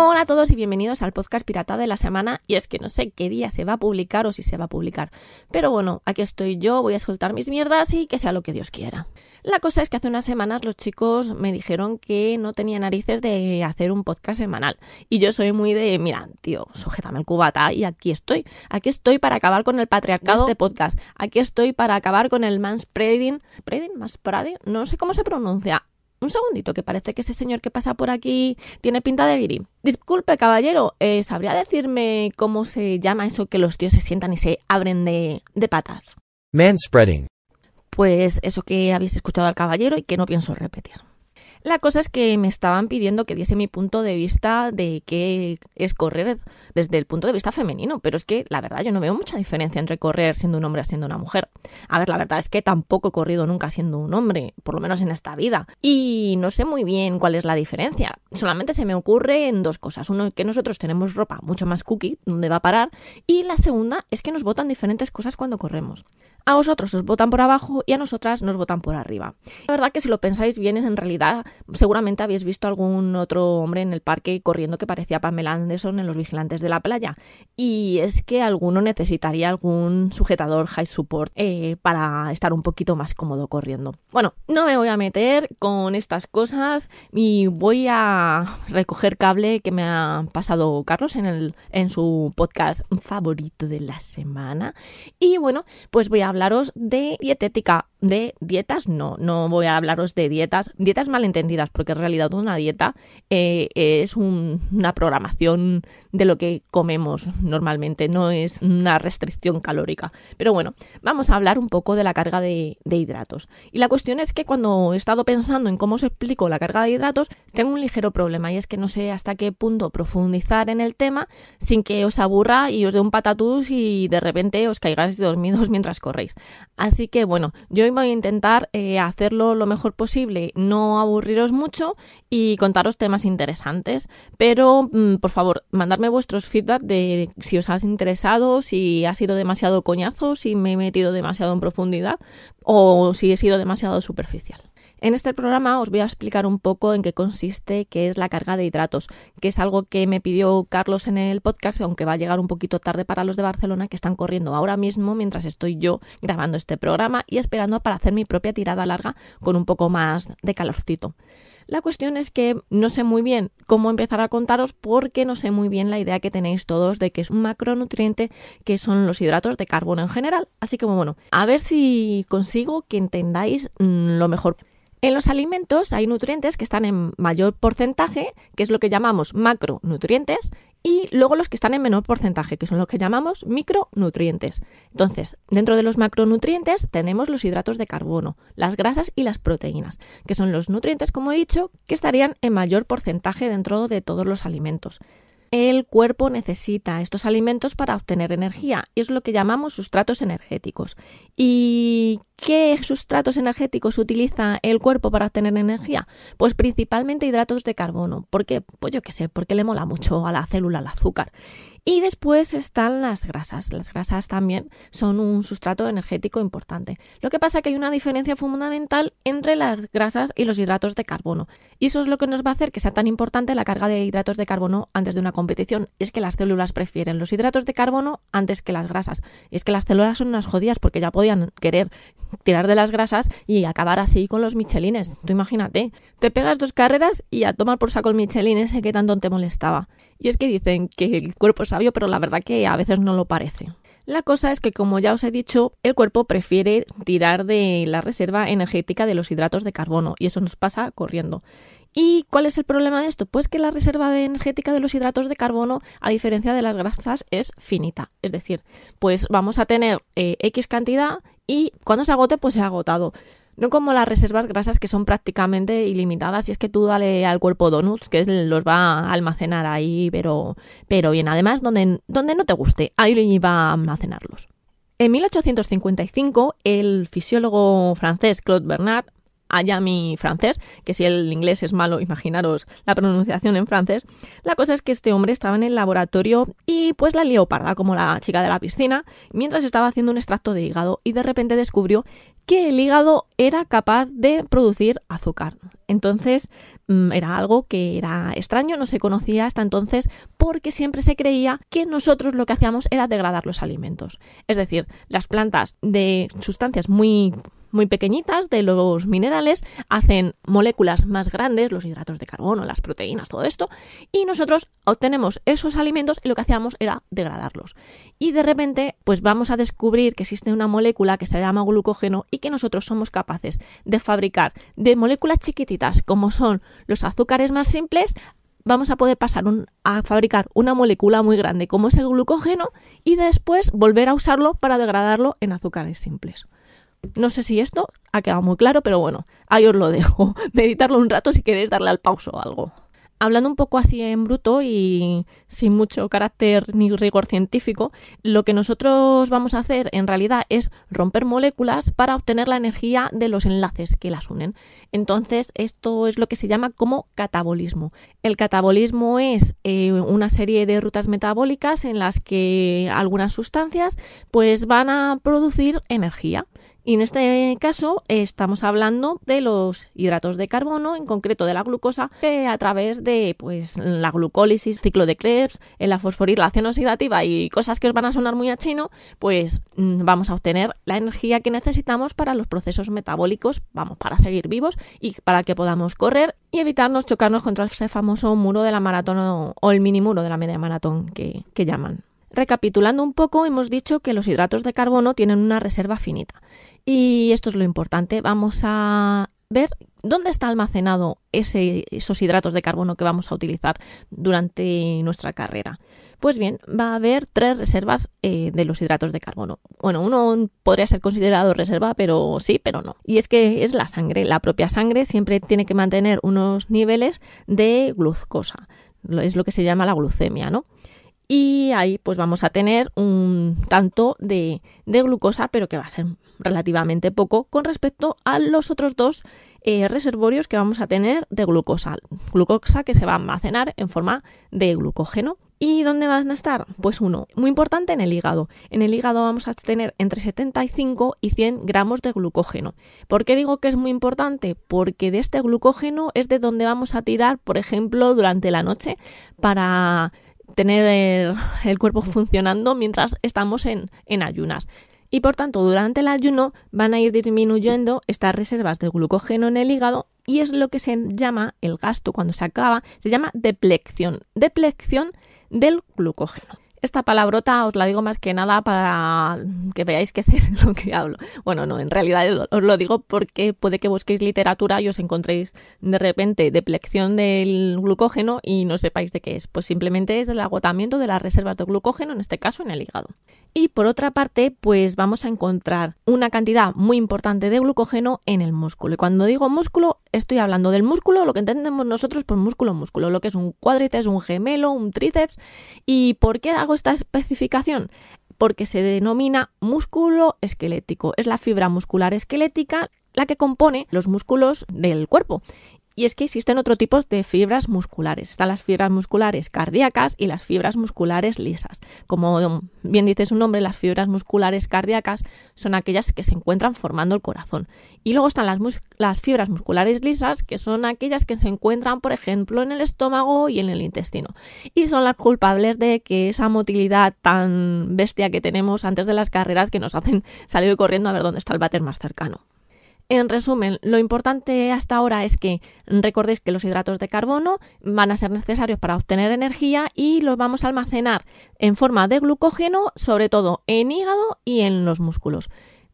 Hola a todos y bienvenidos al podcast pirata de la semana. Y es que no sé qué día se va a publicar o si se va a publicar. Pero bueno, aquí estoy yo, voy a soltar mis mierdas y que sea lo que Dios quiera. La cosa es que hace unas semanas los chicos me dijeron que no tenía narices de hacer un podcast semanal. Y yo soy muy de, mira, tío, sujétame el cubata y aquí estoy. Aquí estoy para acabar con el patriarcado de este podcast. Aquí estoy para acabar con el manspreading. ¿Preding? ¿Manspreading? No sé cómo se pronuncia un segundito, que parece que ese señor que pasa por aquí tiene pinta de viri. Disculpe, caballero, eh, ¿sabría decirme cómo se llama eso que los tíos se sientan y se abren de, de patas? Manspreading. Pues eso que habéis escuchado al caballero y que no pienso repetir. La cosa es que me estaban pidiendo que diese mi punto de vista de qué es correr desde el punto de vista femenino, pero es que la verdad yo no veo mucha diferencia entre correr siendo un hombre o siendo una mujer. A ver, la verdad es que tampoco he corrido nunca siendo un hombre, por lo menos en esta vida, y no sé muy bien cuál es la diferencia. Solamente se me ocurre en dos cosas. Uno, que nosotros tenemos ropa mucho más cookie, donde va a parar, y la segunda es que nos botan diferentes cosas cuando corremos. A vosotros os votan por abajo y a nosotras nos votan por arriba. La verdad que si lo pensáis bien, en realidad seguramente habéis visto algún otro hombre en el parque corriendo que parecía Pamela Anderson en Los Vigilantes de la Playa. Y es que alguno necesitaría algún sujetador high support eh, para estar un poquito más cómodo corriendo. Bueno, no me voy a meter con estas cosas y voy a recoger cable que me ha pasado Carlos en, el, en su podcast favorito de la semana. Y bueno, pues voy a de dietética, de dietas, no, no voy a hablaros de dietas, dietas malentendidas, porque en realidad una dieta eh, es una programación de lo que comemos normalmente, no es una restricción calórica. Pero bueno, vamos a hablar un poco de la carga de, de hidratos. Y la cuestión es que cuando he estado pensando en cómo os explico la carga de hidratos, tengo un ligero problema y es que no sé hasta qué punto profundizar en el tema sin que os aburra y os dé un patatús y de repente os caigáis dormidos mientras corréis. Así que bueno, yo voy a intentar eh, hacerlo lo mejor posible, no aburriros mucho y contaros temas interesantes. Pero mm, por favor, mandarme vuestros feedback de si os has interesado, si ha sido demasiado coñazo, si me he metido demasiado en profundidad o si he sido demasiado superficial. En este programa os voy a explicar un poco en qué consiste, qué es la carga de hidratos, que es algo que me pidió Carlos en el podcast, aunque va a llegar un poquito tarde para los de Barcelona que están corriendo ahora mismo mientras estoy yo grabando este programa y esperando para hacer mi propia tirada larga con un poco más de calorcito. La cuestión es que no sé muy bien cómo empezar a contaros porque no sé muy bien la idea que tenéis todos de que es un macronutriente que son los hidratos de carbono en general. Así que bueno, a ver si consigo que entendáis mm, lo mejor. En los alimentos hay nutrientes que están en mayor porcentaje, que es lo que llamamos macronutrientes, y luego los que están en menor porcentaje, que son los que llamamos micronutrientes. Entonces, dentro de los macronutrientes tenemos los hidratos de carbono, las grasas y las proteínas, que son los nutrientes, como he dicho, que estarían en mayor porcentaje dentro de todos los alimentos. El cuerpo necesita estos alimentos para obtener energía y es lo que llamamos sustratos energéticos. ¿Y qué sustratos energéticos utiliza el cuerpo para obtener energía? Pues principalmente hidratos de carbono. ¿Por qué? Pues yo qué sé, porque le mola mucho a la célula el azúcar. Y después están las grasas. Las grasas también son un sustrato energético importante. Lo que pasa es que hay una diferencia fundamental entre las grasas y los hidratos de carbono. Y eso es lo que nos va a hacer que sea tan importante la carga de hidratos de carbono antes de una competición. Es que las células prefieren los hidratos de carbono antes que las grasas. Es que las células son unas jodidas porque ya podían querer tirar de las grasas y acabar así con los michelines. Tú imagínate, te pegas dos carreras y a tomar por saco el michelin ese que tanto te molestaba. Y es que dicen que el cuerpo es pero la verdad que a veces no lo parece. La cosa es que, como ya os he dicho, el cuerpo prefiere tirar de la reserva energética de los hidratos de carbono y eso nos pasa corriendo. ¿Y cuál es el problema de esto? Pues que la reserva energética de los hidratos de carbono, a diferencia de las grasas, es finita. Es decir, pues vamos a tener eh, X cantidad y cuando se agote, pues se ha agotado. No como las reservas grasas que son prácticamente ilimitadas y es que tú dale al cuerpo donuts que los va a almacenar ahí, pero, pero bien. Además, donde, donde no te guste, ahí va a almacenarlos. En 1855, el fisiólogo francés Claude Bernard allá mi francés, que si el inglés es malo, imaginaros la pronunciación en francés. La cosa es que este hombre estaba en el laboratorio y pues la leoparda, como la chica de la piscina, mientras estaba haciendo un extracto de hígado y de repente descubrió que el hígado era capaz de producir azúcar. Entonces mm, era algo que era extraño, no se conocía hasta entonces porque siempre se creía que nosotros lo que hacíamos era degradar los alimentos. Es decir, las plantas de sustancias muy muy pequeñitas de los minerales hacen moléculas más grandes, los hidratos de carbono, las proteínas, todo esto, y nosotros obtenemos esos alimentos y lo que hacíamos era degradarlos. Y de repente, pues vamos a descubrir que existe una molécula que se llama glucógeno y que nosotros somos capaces de fabricar de moléculas chiquititas como son los azúcares más simples vamos a poder pasar a fabricar una molécula muy grande como es el glucógeno y después volver a usarlo para degradarlo en azúcares simples. No sé si esto ha quedado muy claro, pero bueno, ahí os lo dejo. Meditarlo un rato si queréis darle al pauso o algo. Hablando un poco así en bruto y sin mucho carácter ni rigor científico, lo que nosotros vamos a hacer en realidad es romper moléculas para obtener la energía de los enlaces que las unen. Entonces, esto es lo que se llama como catabolismo. El catabolismo es eh, una serie de rutas metabólicas en las que algunas sustancias pues van a producir energía. Y en este caso estamos hablando de los hidratos de carbono, en concreto de la glucosa, que a través de pues, la glucólisis, ciclo de Krebs, la fosforilación oxidativa y cosas que os van a sonar muy a chino, pues mm, vamos a obtener la energía que necesitamos para los procesos metabólicos, vamos, para seguir vivos y para que podamos correr y evitarnos chocarnos contra ese famoso muro de la maratón o, el mini muro de la media maratón que llaman. Recapitulando un poco, hemos dicho que los hidratos de carbono tienen una reserva finita. Y esto es lo importante. Vamos a ver dónde está almacenado esos hidratos de carbono que vamos a utilizar durante nuestra carrera. Pues bien, va a haber tres reservas eh, de los hidratos de carbono. Bueno, uno podría ser considerado reserva, pero sí, pero no. Y es que es la sangre. La propia sangre siempre tiene que mantener unos niveles de glucosa. Es lo que se llama la glucemia, ¿no? Y ahí pues vamos a tener un tanto de, glucosa, pero que va a ser relativamente poco con respecto a los otros dos eh, reservorios que vamos a tener de glucosa. Glucosa que se va a almacenar en forma de glucógeno. ¿Y dónde van a estar? Pues uno, muy importante en el hígado. En el hígado vamos a tener entre 75 y 100 gramos de glucógeno. ¿Por qué digo que es muy importante? Porque de este glucógeno es de donde vamos a tirar, por ejemplo, durante la noche para tener el, cuerpo funcionando mientras estamos en, en ayunas. Y por tanto, durante el ayuno van a ir disminuyendo estas reservas de glucógeno en el hígado y es lo que se llama el gasto cuando se acaba, se llama deplección, deplección del glucógeno. Esta palabrota os la digo más que nada para que veáis sé de lo que hablo. Bueno, no, en realidad os lo digo porque puede que busquéis literatura y os encontréis de repente deplección del glucógeno y no sepáis de qué es. Pues simplemente es del agotamiento de las reservas de glucógeno, en este caso en el hígado. Y por otra parte, pues vamos a encontrar una cantidad muy importante de glucógeno en el músculo. Y cuando digo músculo, estoy hablando del músculo, lo que entendemos nosotros por músculo, músculo, lo que es un cuádriceps, un gemelo, un tríceps. ¿Y por qué hago esta especificación? Porque se denomina músculo esquelético. Es la fibra muscular esquelética la que compone los músculos del cuerpo. Y es que existen otro tipo de fibras musculares. Están las fibras musculares cardíacas y las fibras musculares lisas. Como bien dice su nombre, las fibras musculares cardíacas son aquellas que se encuentran formando el corazón. Y luego están las, las fibras musculares lisas, que son aquellas que se encuentran, por ejemplo, en el estómago y en el intestino. Y son las culpables de que esa motilidad tan bestia que tenemos antes de las carreras que nos hacen salir corriendo a ver dónde está el váter más cercano. En resumen, lo importante hasta ahora es que recordéis que los hidratos de carbono van a ser necesarios para obtener energía y los vamos a almacenar en forma de glucógeno, sobre todo en hígado y en los músculos.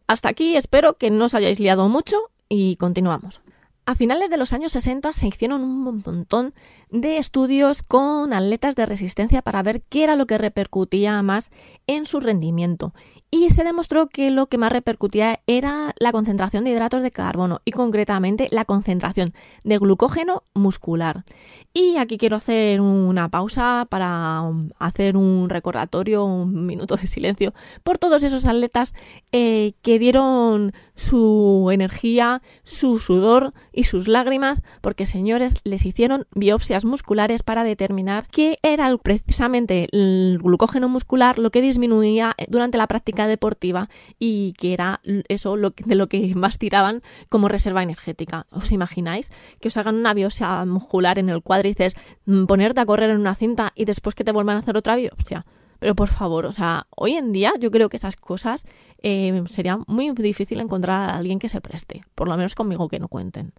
Hasta aquí espero que no os hayáis liado mucho y continuamos. A finales de los años 60 se hicieron un montón de estudios con atletas de resistencia para ver qué era lo que repercutía más en su rendimiento y se demostró que lo que más repercutía era la concentración de hidratos de carbono y concretamente la concentración de glucógeno muscular. Y aquí quiero hacer una pausa para hacer un recordatorio, un minuto de silencio por todos esos atletas eh, que dieron su energía, su sudor y sus lágrimas, porque señores les hicieron biopsias musculares para determinar qué era precisamente el glucógeno muscular lo que disminuía durante la práctica deportiva y que era eso de lo que más tiraban como reserva energética. ¿Os imagináis que os hagan una biopsia muscular en el cuádriceps, mm, ponerte a correr en una cinta y después que te vuelvan a hacer otra biopsia? Pero por favor, o sea, hoy en día yo creo que esas cosas eh, sería muy difícil encontrar a alguien que se preste, por lo menos conmigo que no cuenten.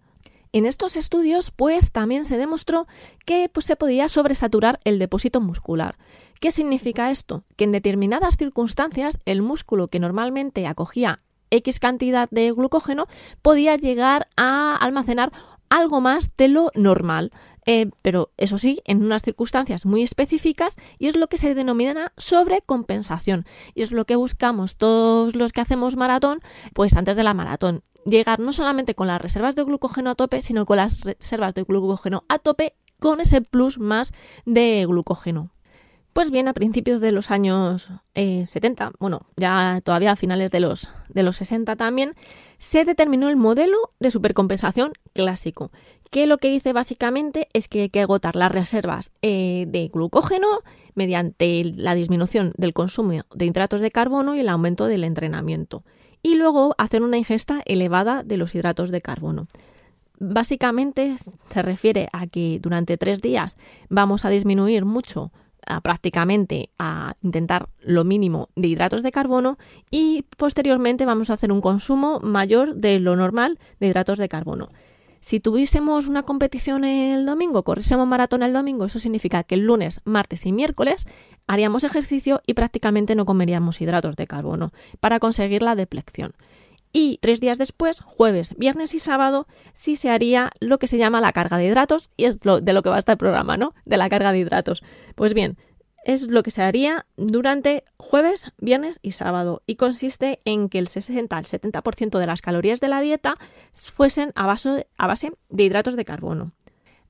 En estos estudios, pues también se demostró que pues, se podía sobresaturar el depósito muscular. ¿Qué significa esto? Que en determinadas circunstancias el músculo que normalmente acogía X cantidad de glucógeno podía llegar a almacenar algo más de lo normal. Eh, pero eso sí, en unas circunstancias muy específicas y es lo que se denomina sobrecompensación. Y es lo que buscamos todos los que hacemos maratón, pues antes de la maratón. Llegar no solamente con las reservas de glucógeno a tope, sino con las reservas de glucógeno a tope con ese plus más de glucógeno. Pues bien, a principios de los años 70, eh, bueno, ya todavía a finales de los, de los 60 también, se determinó el modelo de supercompensación clásico, que lo que dice básicamente es que hay que agotar las reservas eh, de glucógeno mediante la disminución del consumo de hidratos de carbono y el aumento del entrenamiento, y luego hacer una ingesta elevada de los hidratos de carbono. Básicamente se refiere a que durante tres días vamos a disminuir mucho prácticamente a intentar lo mínimo de hidratos de carbono y posteriormente vamos a hacer un consumo mayor de lo normal de hidratos de carbono. Si tuviésemos una competición el domingo, corriésemos maratón el domingo, eso significa que el lunes, martes y miércoles haríamos ejercicio y prácticamente no comeríamos hidratos de carbono para conseguir la deplección y tres días después, jueves, viernes y sábado, sí se haría lo que se llama la carga de hidratos y es lo, de lo que va a estar el programa, ¿no? De la carga de hidratos. Pues bien, es lo que se haría durante jueves, viernes y sábado y consiste en que el 60 al 70% de las calorías de la dieta fuesen a base, a base de hidratos de carbono.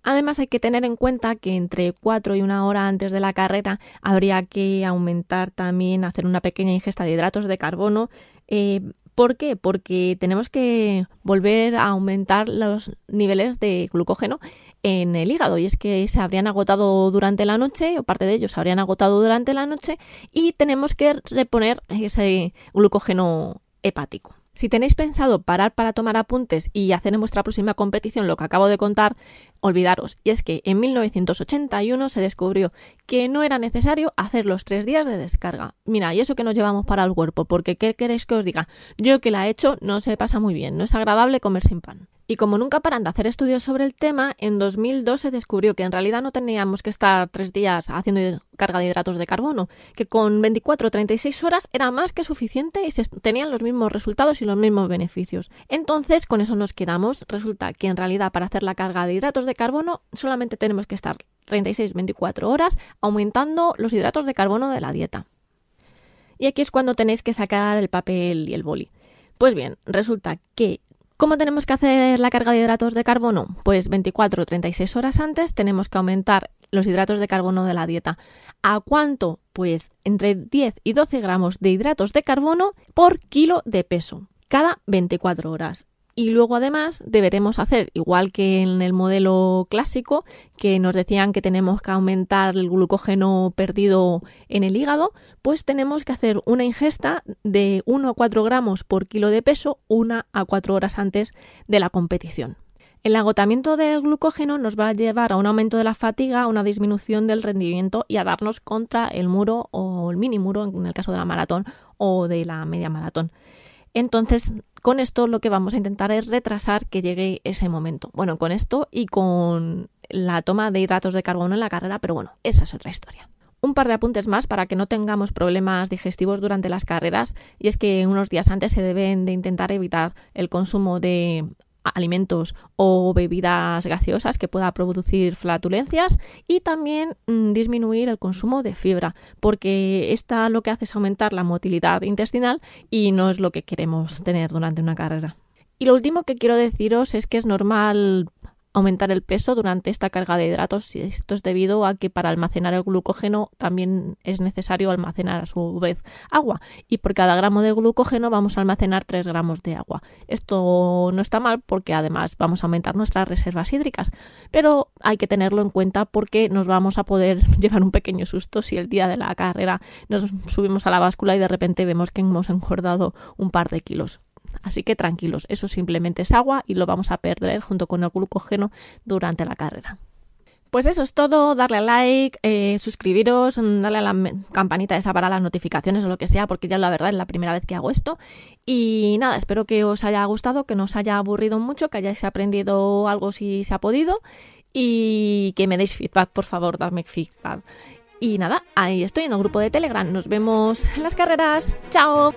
Además hay que tener en cuenta que entre 4 y una hora antes de la carrera habría que aumentar también, hacer una pequeña ingesta de hidratos de carbono eh, ¿Por qué? Porque tenemos que volver a aumentar los niveles de glucógeno en el hígado y es que se habrían agotado durante la noche o parte de ellos se habrían agotado durante la noche y tenemos que reponer ese glucógeno hepático. Si tenéis pensado parar para tomar apuntes y hacer en vuestra próxima competición lo que acabo de contar, olvidaros. Y es que en 1981 se descubrió que no era necesario hacer los tres días de descarga. Mira, y eso que nos llevamos para el cuerpo, porque ¿qué queréis que os diga? Yo que la he hecho no se pasa muy bien, no es agradable comer sin pan. Y como nunca paran de hacer estudios sobre el tema, en 2002 se descubrió que en realidad no teníamos que estar tres días haciendo carga de hidratos de carbono, que con 24 o 36 horas era más que suficiente y se tenían los mismos resultados y los mismos beneficios. Entonces, con eso nos quedamos. Resulta que en realidad para hacer la carga de hidratos de carbono solamente tenemos que estar 36-24 horas aumentando los hidratos de carbono de la dieta. Y aquí es cuando tenéis que sacar el papel y el boli. Pues bien, resulta que ¿Cómo tenemos que hacer la carga de hidratos de carbono? Pues 24 o 36 horas antes tenemos que aumentar los hidratos de carbono de la dieta. ¿A cuánto? Pues entre 10 y 12 gramos de hidratos de carbono por kilo de peso cada 24 horas. Y luego además deberemos hacer, igual que en el modelo clásico, que nos decían que tenemos que aumentar el glucógeno perdido en el hígado, pues tenemos que hacer una ingesta de 1 a 4 gramos por kilo de peso una a 4 horas antes de la competición. El agotamiento del glucógeno nos va a llevar a un aumento de la fatiga, a una disminución del rendimiento y a darnos contra el muro o el mini muro en el caso de la maratón o de la media maratón. Entonces, con esto lo que vamos a intentar es retrasar que llegue ese momento. Bueno, con esto y con la toma de hidratos de carbono en la carrera, pero bueno, esa es otra historia. Un par de apuntes más para que no tengamos problemas digestivos durante las carreras y es que unos días antes se deben de intentar evitar el consumo de alimentos o bebidas gaseosas que pueda producir flatulencias y también mm, disminuir el consumo de fibra porque esta lo que hace es aumentar la motilidad intestinal y no es lo que queremos tener durante una carrera. Y lo último que quiero deciros es que es normal aumentar el peso durante esta carga de hidratos. Esto es debido a que para almacenar el glucógeno también es necesario almacenar a su vez agua y por cada gramo de glucógeno vamos a almacenar 3 gramos de agua. Esto no está mal porque además vamos a aumentar nuestras reservas hídricas, pero hay que tenerlo en cuenta porque nos vamos a poder llevar un pequeño susto si el día de la carrera nos subimos a la báscula y de repente vemos que hemos engordado un par de kilos. Así que tranquilos, eso simplemente es agua y lo vamos a perder junto con el glucógeno durante la carrera. Pues eso es todo, darle a like, eh, suscribiros, darle a la campanita esa para las notificaciones o lo que sea, porque ya la verdad es la primera vez que hago esto. Y nada, espero que os haya gustado, que no os haya aburrido mucho, que hayáis aprendido algo si se ha podido y que me deis feedback, por favor, dadme feedback. Y nada, ahí estoy en el grupo de Telegram. Nos vemos en las carreras. ¡Chao!